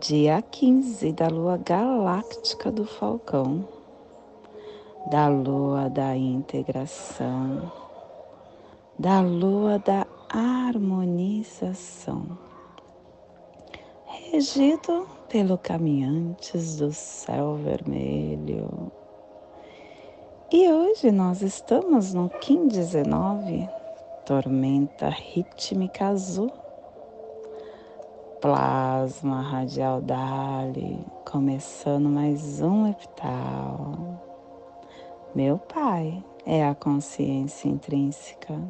dia 15 da lua galáctica do Falcão, da lua da integração, da lua da harmonização, regido pelo Caminhantes do Céu Vermelho. E hoje nós estamos no Kim 19, tormenta rítmica azul plasma radial Dali, começando mais um epital. Meu Pai é a consciência intrínseca.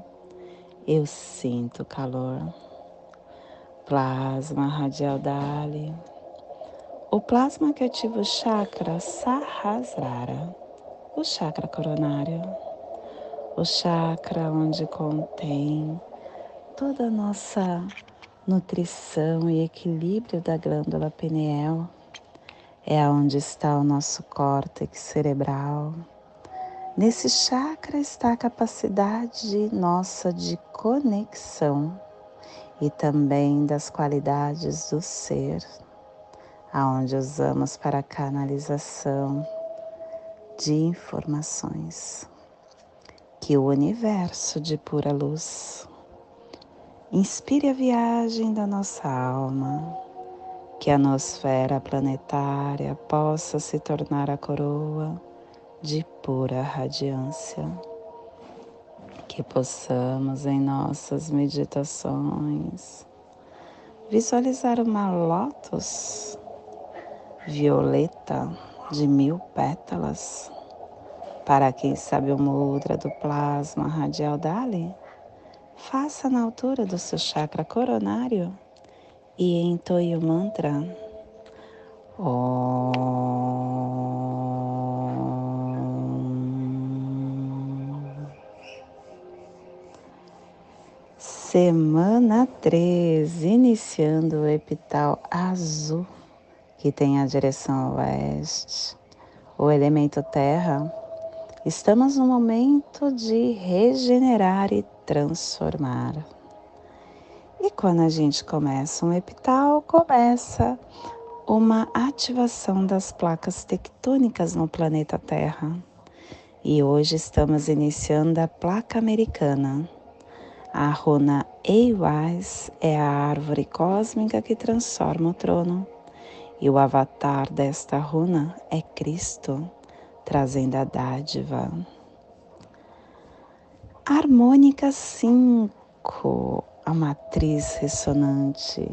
Eu sinto calor. Plasma radial Dali. O plasma que ativa o chakra Sahasrara, o chakra coronário, o chakra onde contém toda a nossa nutrição e equilíbrio da glândula pineal. É onde está o nosso córtex cerebral. Nesse chakra está a capacidade nossa de conexão e também das qualidades do ser, aonde usamos para a canalização de informações que o universo de pura luz Inspire a viagem da nossa alma, que a nosfera planetária possa se tornar a coroa de pura radiância. Que possamos em nossas meditações visualizar uma lótus violeta de mil pétalas. Para quem sabe o mudra do plasma radial Dali, Faça na altura do seu chakra coronário e entoie o mantra. Om. Semana 3, iniciando o epital azul, que tem a direção oeste, o elemento terra. Estamos no momento de regenerar e transformar. E quando a gente começa um epital, começa uma ativação das placas tectônicas no planeta Terra. E hoje estamos iniciando a placa americana. A runa Eiwais é a árvore cósmica que transforma o trono. E o avatar desta runa é Cristo, trazendo a dádiva. Harmônica 5, a matriz ressonante.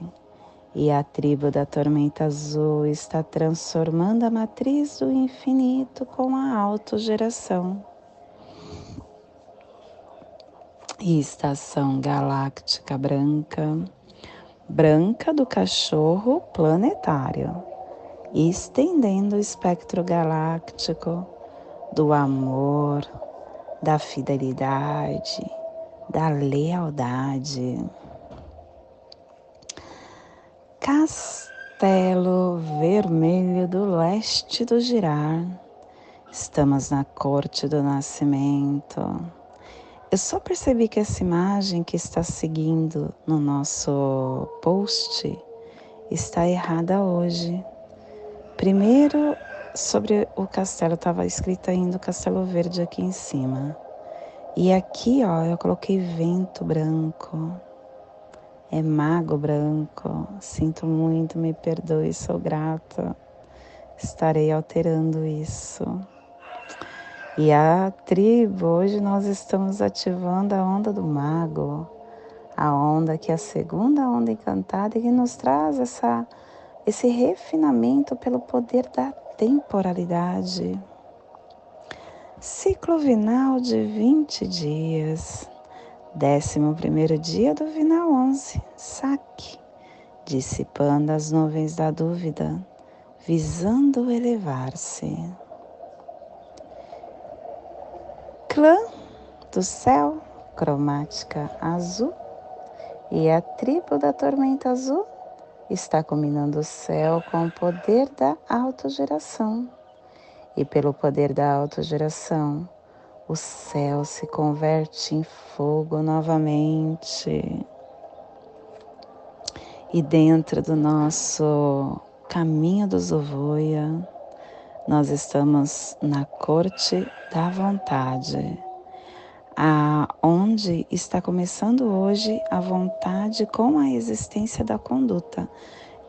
E a tribo da tormenta azul está transformando a matriz do infinito com a autogeração. E estação galáctica branca, branca do cachorro planetário, estendendo o espectro galáctico do amor, da fidelidade, da lealdade. Castelo Vermelho do Leste do Girar. Estamos na corte do nascimento. Eu só percebi que essa imagem que está seguindo no nosso post está errada hoje. Primeiro, sobre o castelo estava escrito ainda Castelo Verde aqui em cima. E aqui, ó, eu coloquei vento branco. É mago branco. Sinto muito, me perdoe, sou grata. Estarei alterando isso. E a tribo, hoje nós estamos ativando a onda do mago, a onda que é a segunda onda encantada e que nos traz essa, esse refinamento pelo poder da temporalidade. Ciclo vinal de 20 dias. 11 primeiro dia do vinal 11, saque. dissipando as nuvens da dúvida, visando elevar-se. Clã do céu, cromática azul, e a tribo da tormenta azul está combinando o céu com o poder da autogeração. E pelo poder da autogeração, o céu se converte em fogo novamente. E dentro do nosso caminho do Zovoia, nós estamos na corte da vontade, aonde está começando hoje a vontade com a existência da conduta.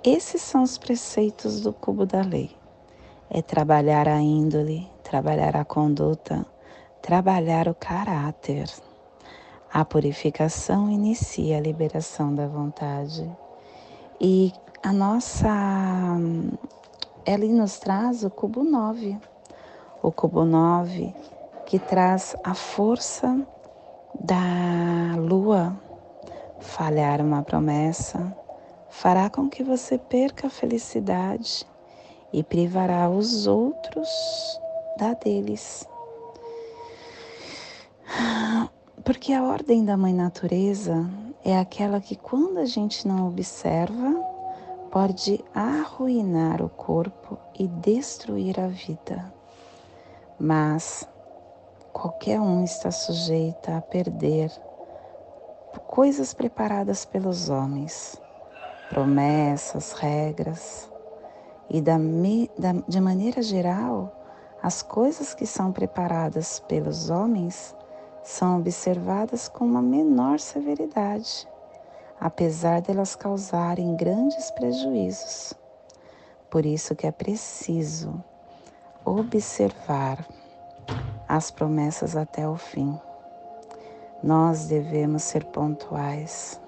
Esses são os preceitos do cubo da lei. É trabalhar a índole, trabalhar a conduta, trabalhar o caráter. A purificação inicia a liberação da vontade. E a nossa ela nos traz o cubo 9. O cubo 9 que traz a força da lua. Falhar uma promessa fará com que você perca a felicidade e privará os outros da deles. Porque a ordem da Mãe Natureza é aquela que, quando a gente não observa, pode arruinar o corpo e destruir a vida. Mas qualquer um está sujeito a perder coisas preparadas pelos homens, promessas, regras, e da, da, de maneira geral, as coisas que são preparadas pelos homens são observadas com uma menor severidade, apesar delas causarem grandes prejuízos. Por isso que é preciso observar as promessas até o fim. Nós devemos ser pontuais.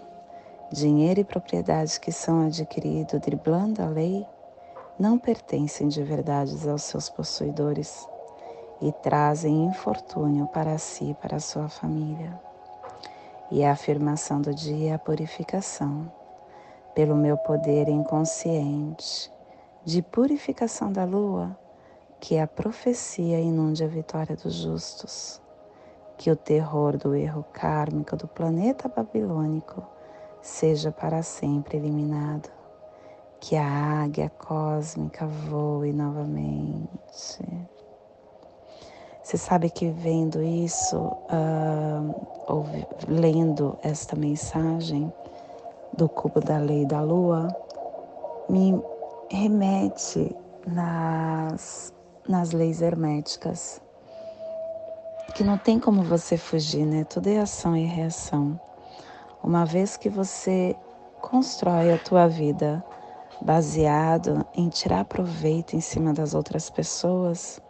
Dinheiro e propriedades que são adquiridos driblando a lei não pertencem de verdade aos seus possuidores e trazem infortúnio para si e para sua família. E a afirmação do dia é a purificação, pelo meu poder inconsciente, de purificação da lua, que a profecia inunde a vitória dos justos, que o terror do erro kármico do planeta babilônico seja para sempre eliminado, que a águia cósmica voe novamente. Você sabe que vendo isso, uh, ou lendo esta mensagem do cubo da lei da lua, me remete nas, nas leis herméticas, que não tem como você fugir, né? Tudo é ação e reação. Uma vez que você constrói a tua vida baseado em tirar proveito em cima das outras pessoas,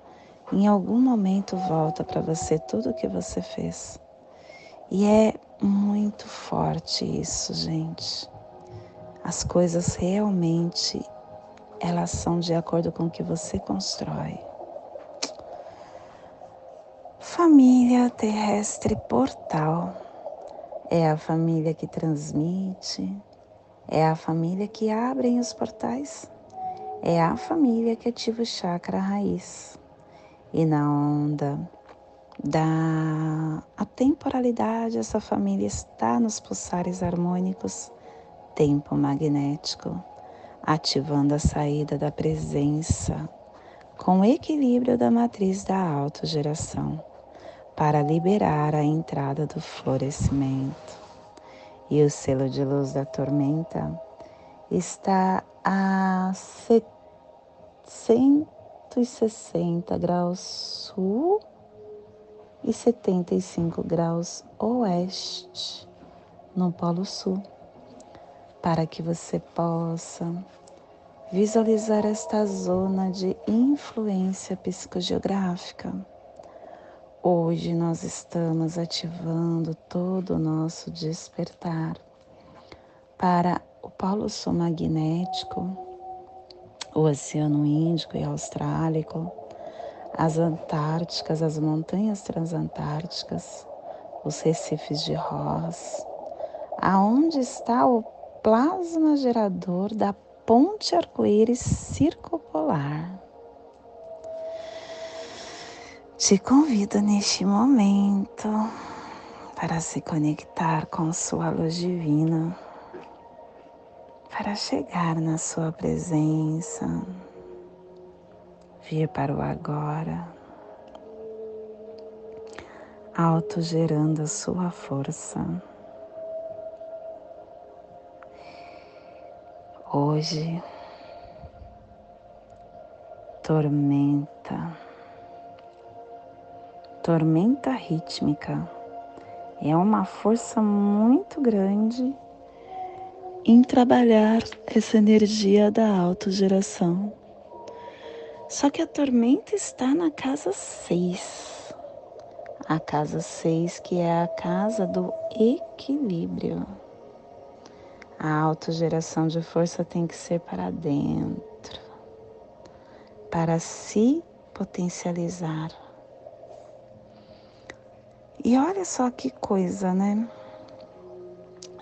em algum momento volta para você tudo o que você fez. E é muito forte isso, gente. As coisas realmente elas são de acordo com o que você constrói. Família terrestre portal é a família que transmite, é a família que abre os portais, é a família que ativa o chakra raiz e na onda da atemporalidade, essa família está nos pulsares harmônicos, tempo magnético, ativando a saída da presença com o equilíbrio da matriz da autogeração para liberar a entrada do florescimento. E o selo de luz da tormenta está a 100 160 graus sul e 75 graus oeste no Polo Sul, para que você possa visualizar esta zona de influência psicogeográfica. Hoje nós estamos ativando todo o nosso despertar para o Polo Sul magnético o Oceano Índico e Austrálico, as Antárticas, as montanhas transantárticas, os recifes de Ross, aonde está o plasma gerador da ponte arco-íris circupolar. Te convido neste momento para se conectar com sua luz divina, para chegar na sua presença, vir para o agora, autogerando a sua força. Hoje, tormenta tormenta rítmica é uma força muito grande em trabalhar essa energia da autogeração. Só que a tormenta está na casa 6. A casa 6, que é a casa do equilíbrio. A autogeração de força tem que ser para dentro, para se potencializar. E olha só que coisa, né?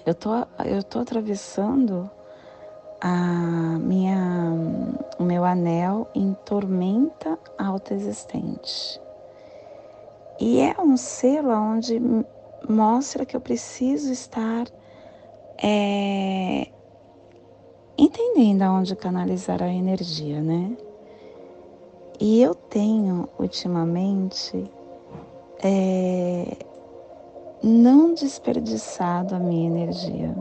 Eu tô, eu tô atravessando a minha, o meu anel em tormenta autoexistente. E é um selo onde mostra que eu preciso estar é, entendendo aonde canalizar a energia, né? E eu tenho ultimamente é, não desperdiçado a minha energia.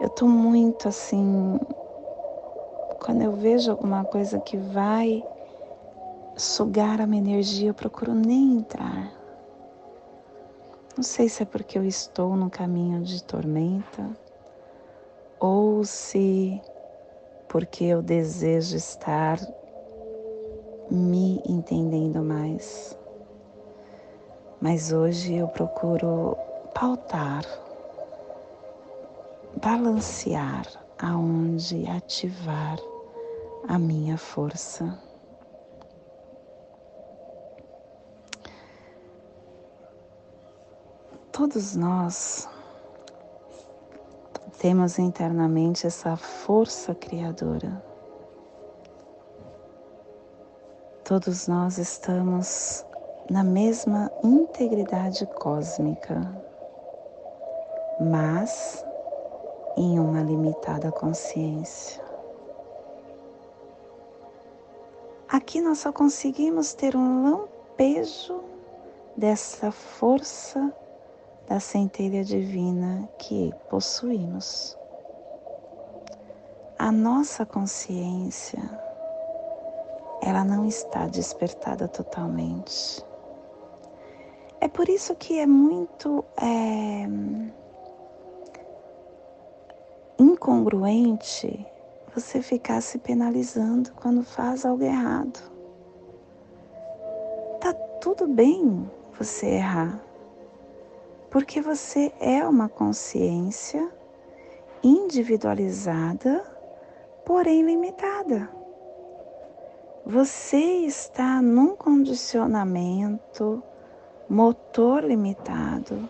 Eu tô muito assim, quando eu vejo alguma coisa que vai sugar a minha energia, eu procuro nem entrar. Não sei se é porque eu estou no caminho de tormenta ou se porque eu desejo estar me entendendo mais mas hoje eu procuro pautar, balancear aonde ativar a minha força. Todos nós temos internamente essa força criadora. Todos nós estamos na mesma integridade cósmica, mas em uma limitada consciência. Aqui nós só conseguimos ter um lampejo dessa força da centelha divina que possuímos. A nossa consciência, ela não está despertada totalmente. É por isso que é muito é, incongruente você ficar se penalizando quando faz algo errado. Tá tudo bem você errar, porque você é uma consciência individualizada, porém limitada. Você está num condicionamento motor limitado,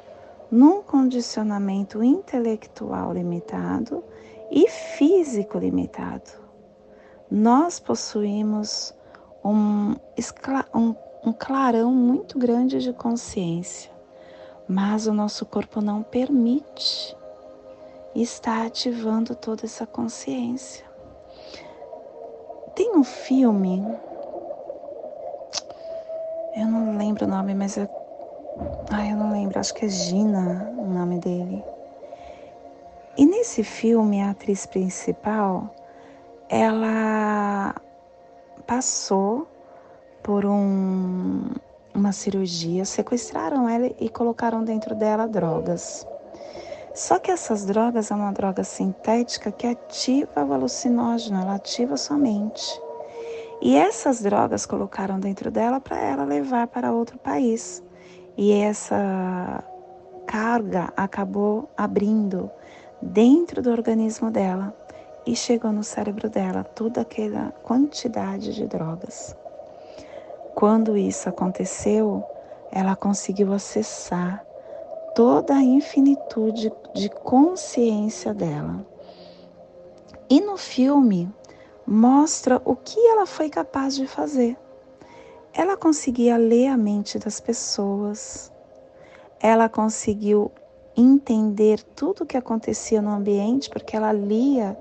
num condicionamento intelectual limitado e físico limitado. Nós possuímos um, um, um clarão muito grande de consciência, mas o nosso corpo não permite estar ativando toda essa consciência. Tem um filme, eu não lembro o nome, mas é Ai, eu não lembro, acho que é Gina o nome dele. E nesse filme, a atriz principal, ela passou por um, uma cirurgia, sequestraram ela e colocaram dentro dela drogas. Só que essas drogas é uma droga sintética que ativa o alucinógeno, ela ativa sua mente. E essas drogas colocaram dentro dela para ela levar para outro país. E essa carga acabou abrindo dentro do organismo dela e chegou no cérebro dela toda aquela quantidade de drogas. Quando isso aconteceu, ela conseguiu acessar toda a infinitude de consciência dela. E no filme mostra o que ela foi capaz de fazer. Ela conseguia ler a mente das pessoas, ela conseguiu entender tudo o que acontecia no ambiente, porque ela lia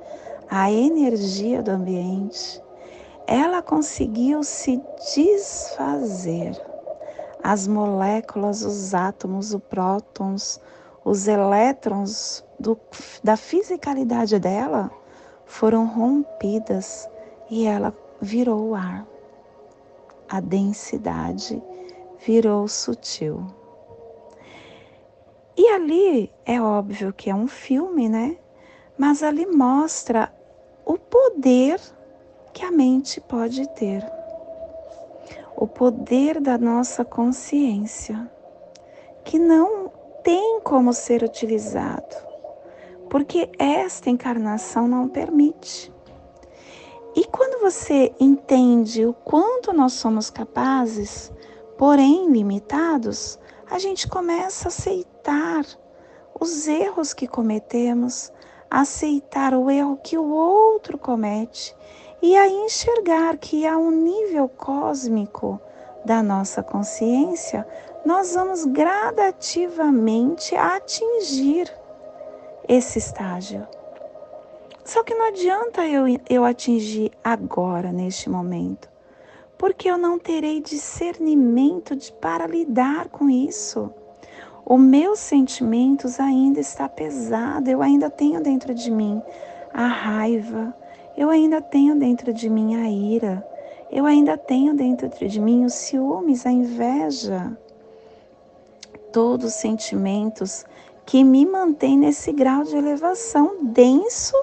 a energia do ambiente. Ela conseguiu se desfazer. As moléculas, os átomos, os prótons, os elétrons do, da fisicalidade dela foram rompidas e ela virou o ar. A densidade virou sutil. E ali é óbvio que é um filme, né? Mas ali mostra o poder que a mente pode ter. O poder da nossa consciência, que não tem como ser utilizado, porque esta encarnação não permite. E quando você entende o quanto nós somos capazes, porém limitados, a gente começa a aceitar os erros que cometemos, aceitar o erro que o outro comete e a enxergar que a um nível cósmico da nossa consciência, nós vamos gradativamente atingir esse estágio. Só que não adianta eu, eu atingir agora, neste momento porque eu não terei discernimento de, para lidar com isso. Os meus sentimentos ainda está pesado, eu ainda tenho dentro de mim a raiva, eu ainda tenho dentro de mim a ira, eu ainda tenho dentro de mim os ciúmes, a inveja. Todos os sentimentos que me mantêm nesse grau de elevação denso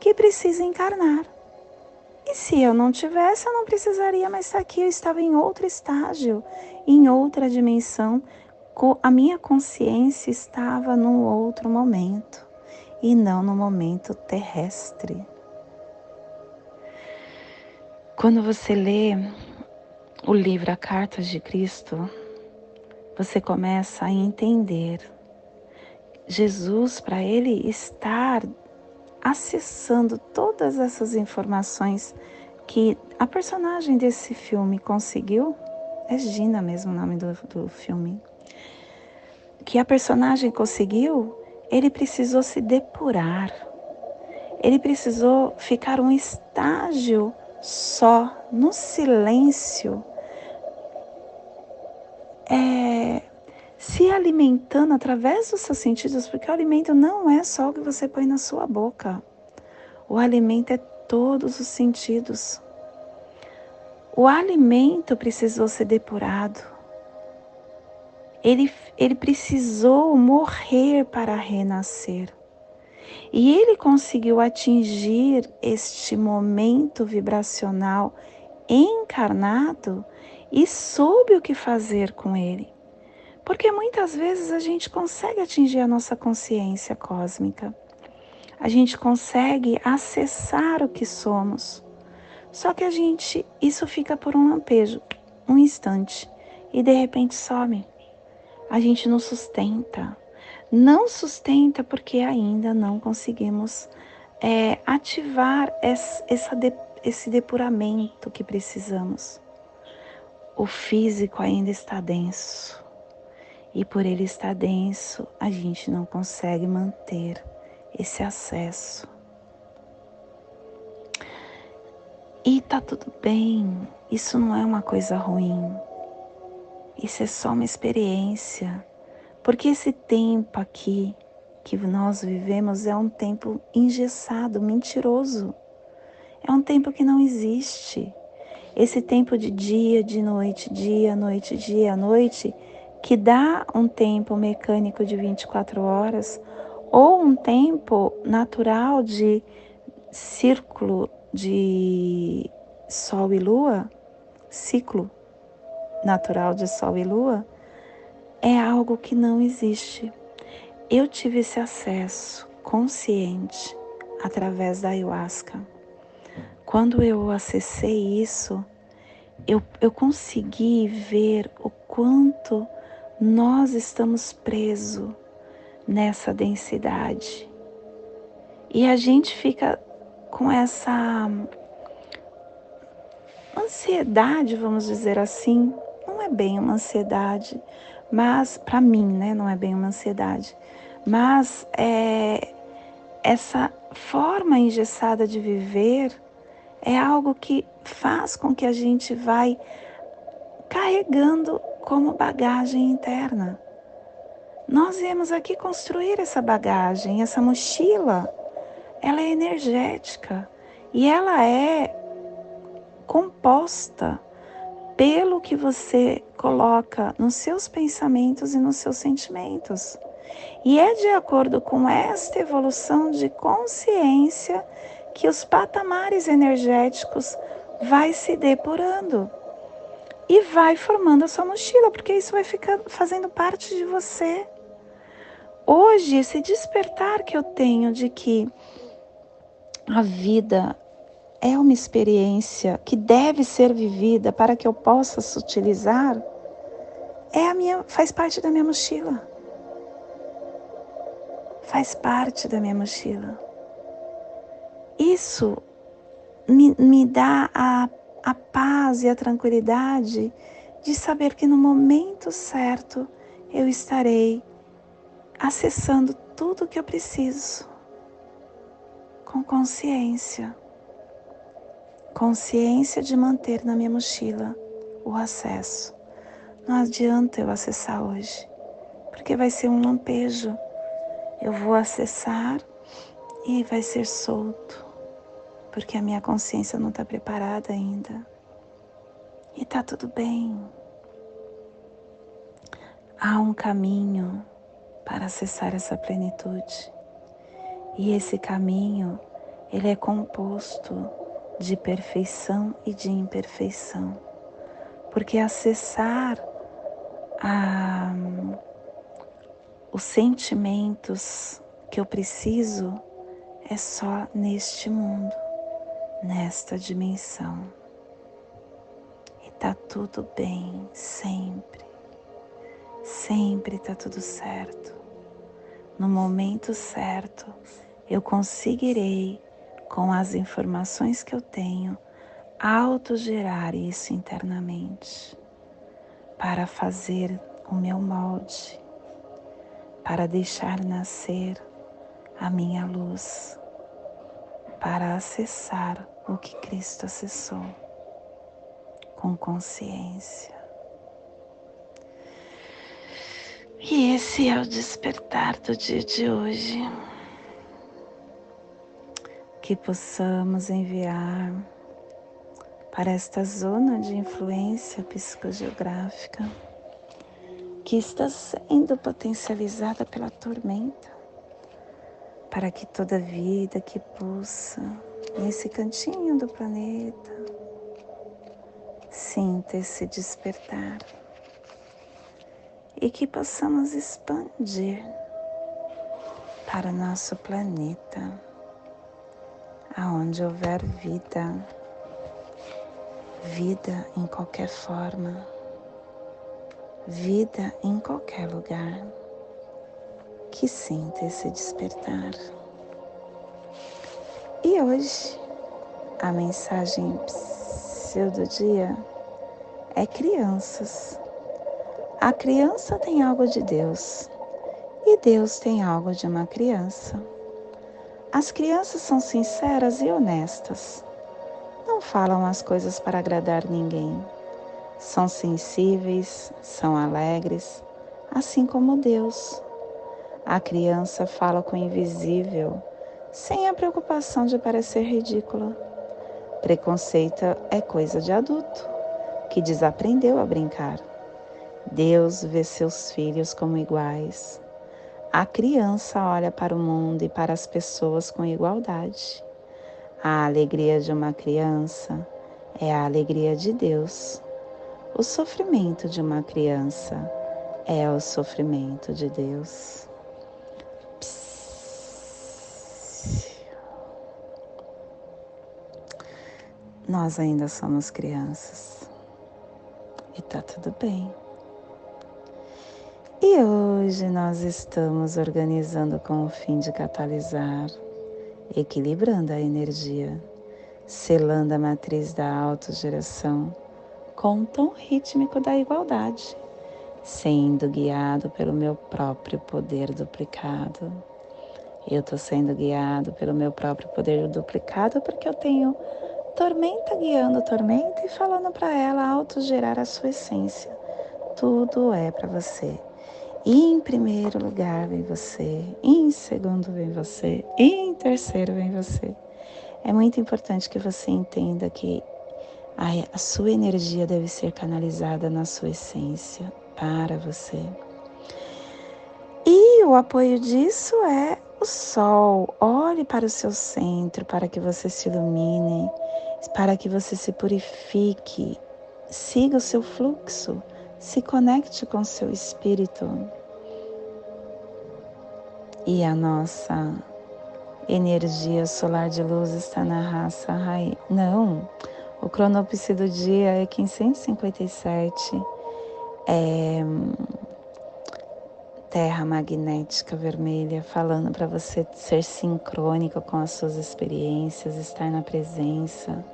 que precisa encarnar. E se eu não tivesse, eu não precisaria mais estar aqui, eu estava em outro estágio, em outra dimensão. A minha consciência estava num outro momento e não no momento terrestre. Quando você lê o livro A Cartas de Cristo, você começa a entender Jesus, para ele estar acessando todas essas informações que a personagem desse filme conseguiu, é Gina mesmo o nome do, do filme, que a personagem conseguiu, ele precisou se depurar, ele precisou ficar um estágio só, no silêncio, é, se alimentando através dos seus sentidos, porque o alimento não é só o que você põe na sua boca. O alimento é todos os sentidos. O alimento precisou ser depurado. Ele, ele precisou morrer para renascer. E ele conseguiu atingir este momento vibracional encarnado e soube o que fazer com ele. Porque muitas vezes a gente consegue atingir a nossa consciência cósmica, a gente consegue acessar o que somos. Só que a gente, isso fica por um lampejo, um instante, e de repente some. A gente não sustenta. Não sustenta porque ainda não conseguimos é, ativar essa esse depuramento que precisamos. O físico ainda está denso e por ele estar denso, a gente não consegue manter esse acesso. E tá tudo bem, isso não é uma coisa ruim. Isso é só uma experiência. Porque esse tempo aqui que nós vivemos é um tempo engessado, mentiroso. É um tempo que não existe. Esse tempo de dia, de noite, dia, noite, dia, noite, que dá um tempo mecânico de 24 horas ou um tempo natural de círculo de Sol e Lua, ciclo natural de Sol e Lua, é algo que não existe. Eu tive esse acesso consciente através da ayahuasca. Quando eu acessei isso, eu, eu consegui ver o quanto nós estamos presos nessa densidade. E a gente fica com essa ansiedade, vamos dizer assim, não é bem uma ansiedade, mas para mim, né, não é bem uma ansiedade, mas é essa forma engessada de viver é algo que faz com que a gente vai carregando como bagagem interna. Nós viemos aqui construir essa bagagem, essa mochila. Ela é energética e ela é composta pelo que você coloca nos seus pensamentos e nos seus sentimentos. E é de acordo com esta evolução de consciência que os patamares energéticos vai se depurando e vai formando a sua mochila, porque isso vai ficar fazendo parte de você. Hoje, esse despertar que eu tenho de que a vida é uma experiência que deve ser vivida para que eu possa se utilizar, é a minha, faz parte da minha mochila. Faz parte da minha mochila. Isso me, me dá a, a paz e a tranquilidade de saber que no momento certo eu estarei acessando tudo o que eu preciso com consciência. Consciência de manter na minha mochila o acesso. Não adianta eu acessar hoje, porque vai ser um lampejo. Eu vou acessar e vai ser solto, porque a minha consciência não está preparada ainda. E tá tudo bem. Há um caminho para acessar essa plenitude. E esse caminho, ele é composto de perfeição e de imperfeição. Porque acessar a, os sentimentos que eu preciso é só neste mundo, nesta dimensão. E tá tudo bem, sempre. Sempre tá tudo certo. No momento certo, eu conseguirei, com as informações que eu tenho, autogerar isso internamente para fazer o meu molde, para deixar nascer a minha luz, para acessar o que Cristo acessou com consciência. E esse é o despertar do dia de hoje. Que possamos enviar para esta zona de influência psicogeográfica que está sendo potencializada pela tormenta, para que toda vida que pulsa nesse cantinho do planeta sinta esse despertar e que possamos expandir para nosso planeta, aonde houver vida, vida em qualquer forma, vida em qualquer lugar, que sinta esse despertar. E hoje, a mensagem do dia é crianças a criança tem algo de Deus e Deus tem algo de uma criança. As crianças são sinceras e honestas. Não falam as coisas para agradar ninguém. São sensíveis, são alegres, assim como Deus. A criança fala com o invisível, sem a preocupação de parecer ridícula. Preconceito é coisa de adulto, que desaprendeu a brincar. Deus vê seus filhos como iguais. A criança olha para o mundo e para as pessoas com igualdade. A alegria de uma criança é a alegria de Deus. O sofrimento de uma criança é o sofrimento de Deus. Nós ainda somos crianças e tá tudo bem. E hoje nós estamos organizando com o fim de catalisar, equilibrando a energia, selando a matriz da autogeração com o tom rítmico da igualdade, sendo guiado pelo meu próprio poder duplicado. Eu estou sendo guiado pelo meu próprio poder duplicado porque eu tenho tormenta guiando tormenta e falando para ela autogerar a sua essência. Tudo é para você. Em primeiro lugar vem você, em segundo vem você, em terceiro vem você. É muito importante que você entenda que a, sua energia deve ser canalizada na sua essência para você. E o apoio disso é o sol. Olhe para o seu centro para que você se ilumine, para que você se purifique. Siga o seu fluxo se conecte com seu espírito. E a nossa energia solar de luz está na raça raiz. Não, o cronopse do dia é 557. É terra magnética vermelha, falando para você ser sincrônico com as suas experiências, estar na presença.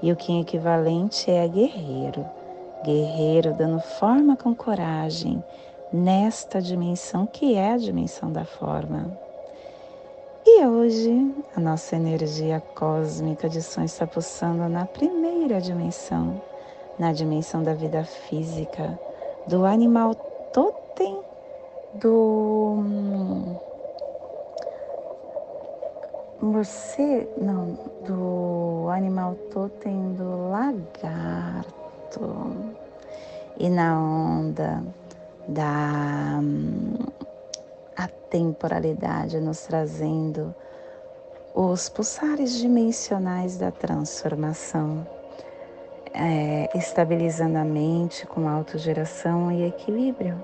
E o que é equivalente é guerreiro guerreiro, dando forma com coragem nesta dimensão que é a dimensão da forma. E hoje a nossa energia cósmica de som está pulsando na primeira dimensão, na dimensão da vida física, do animal totem, do você, não, do animal totem do lagarto e na onda da a temporalidade nos trazendo os pulsares dimensionais da transformação, é, estabilizando a mente com autogeração e equilíbrio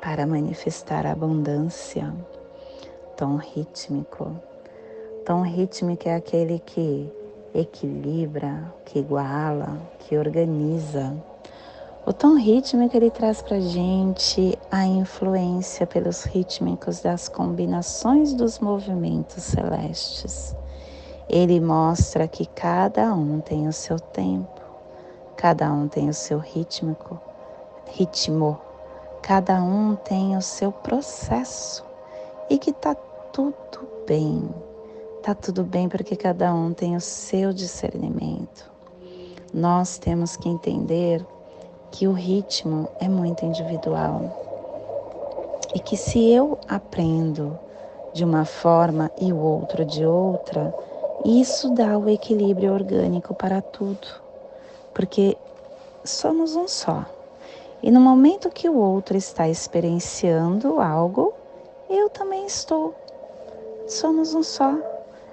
para manifestar abundância. Tom rítmico. Tom rítmico é aquele que equilibra, que iguala, que organiza. O tom rítmico ele traz para gente a influência pelos rítmicos das combinações dos movimentos celestes. Ele mostra que cada um tem o seu tempo, cada um tem o seu rítmico, ritmo, cada um tem o seu processo e que está tudo bem Tá tudo bem porque cada um tem o seu discernimento. Nós temos que entender que o ritmo é muito individual e que se eu aprendo de uma forma e o outro de outra, isso dá o equilíbrio orgânico para tudo, porque somos um só. E no momento que o outro está experienciando algo, eu também estou. Somos um só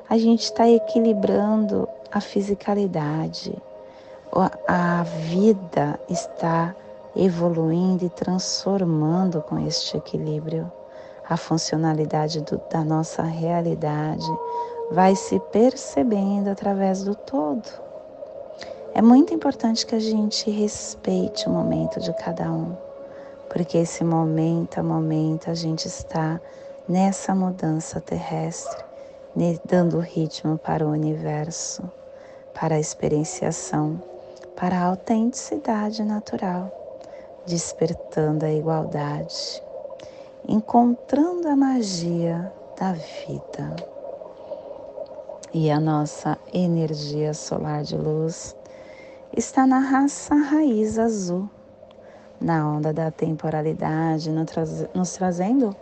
a gente está equilibrando a fisicalidade, a vida está evoluindo e transformando com este equilíbrio. A funcionalidade do, da nossa realidade vai se percebendo através do todo. É muito importante que a gente respeite o momento de cada um, porque esse momento a momento a gente está nessa mudança terrestre dando ritmo para o universo, para a experienciação, para a autenticidade natural, despertando a igualdade, encontrando a magia da vida. E a nossa energia solar de luz está na raça raiz azul, na onda da temporalidade, nos trazendo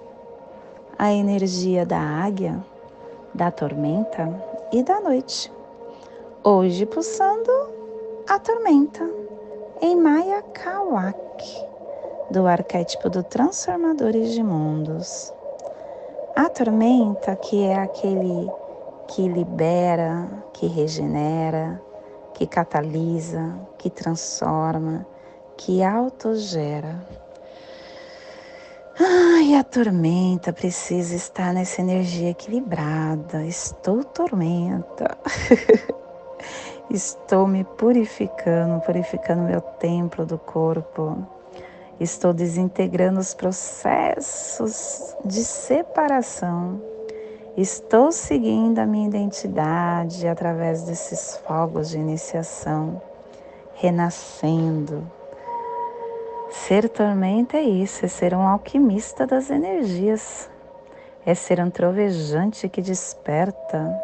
a energia da águia da tormenta e da noite. Hoje pulsando a tormenta em Maya Kawak, do arquétipo do Transformadores de Mundos. A tormenta, que é aquele que libera, que regenera, que catalisa, que transforma, que autogera Ai, a tormenta precisa estar nessa energia equilibrada. Estou tormenta. Estou me purificando, purificando meu templo do corpo. Estou desintegrando os processos de separação. Estou seguindo a minha identidade através desses fogos de iniciação, renascendo. Ser tormenta é isso, é ser um alquimista das energias, é ser um trovejante que desperta,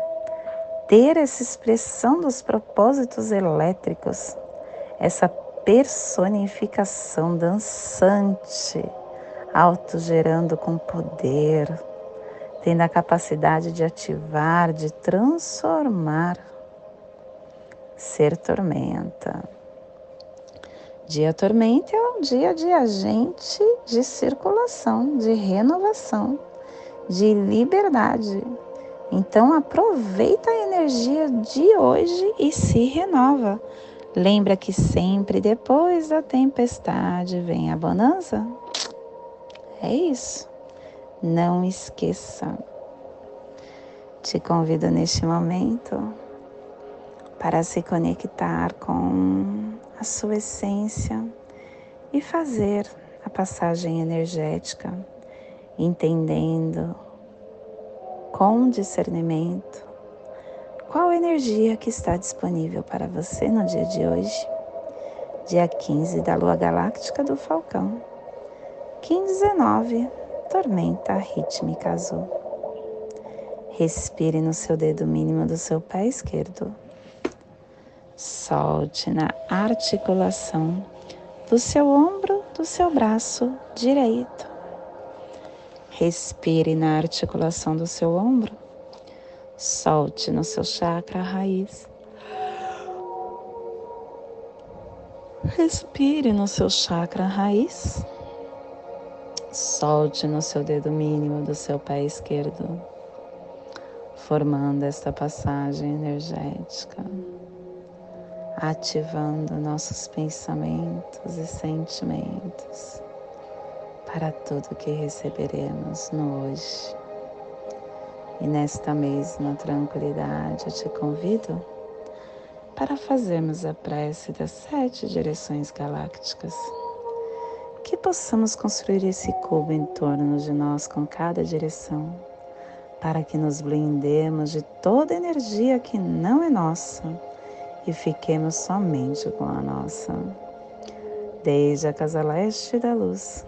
ter essa expressão dos propósitos elétricos, essa personificação dançante, autogerando com poder, tendo a capacidade de ativar, de transformar, ser tormenta. Dia tormenta é um dia de agente de circulação, de renovação, de liberdade. Então aproveita a energia de hoje e se renova Lembra que sempre depois da tempestade vem a bonança? É isso. Não esqueça. Te convido neste momento para se conectar com a sua essência e fazer a passagem energética, entendendo com discernimento qual energia que está disponível para você no dia de hoje, dia 15 da lua galáctica do Falcão, 1519, tormenta rítmica azul. Respire no seu dedo mínimo do seu pé esquerdo. Solte na articulação do seu ombro do seu braço direito. Respire na articulação do seu ombro Solte no seu chakra raiz. Respire no seu chakra raiz. Solte no seu dedo mínimo do seu pé esquerdo, formando esta passagem energética, ativando nossos pensamentos e sentimentos para tudo que receberemos no hoje. E nesta mesma tranquilidade eu te convido para fazermos a prece das sete direções galácticas. Que possamos construir esse cubo em torno de nós com cada direção, para que nos blindemos de toda energia que não é nossa e fiquemos somente com a nossa. Desde a casa leste da luz,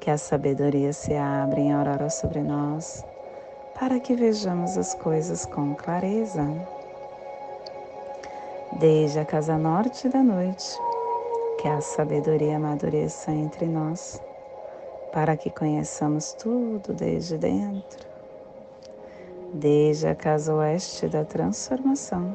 que a sabedoria se abra em aurora sobre nós para que vejamos as coisas com clareza. Desde a casa norte da noite, que a sabedoria amadureça entre nós, para que conheçamos tudo desde dentro. Desde a casa oeste da transformação,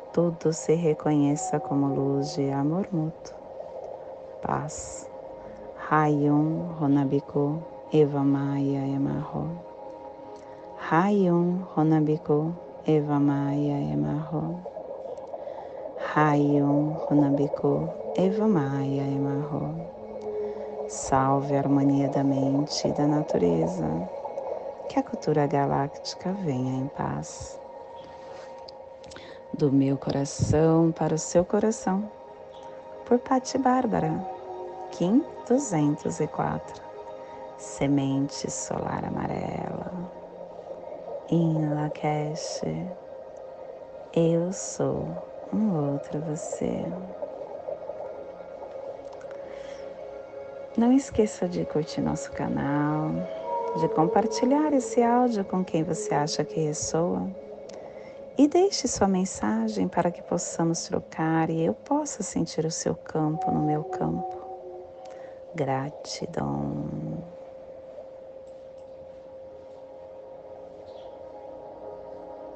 tudo se reconheça como luz de amor mútuo. Paz. Rayon Honabiku Eva Maia Emarro. Rayon Honabiko Eva Maia Emarro. Rayon Honabiko Eva Maia Emarro. Salve a harmonia da mente e da natureza. Que a cultura galáctica venha em paz. Do meu coração para o seu coração. Por Pati Bárbara, Kim 204. Semente solar amarela em Lakesh, eu sou um outro você. Não esqueça de curtir nosso canal, de compartilhar esse áudio com quem você acha que ressoa e deixe sua mensagem para que possamos trocar e eu possa sentir o seu campo no meu campo. Gratidão.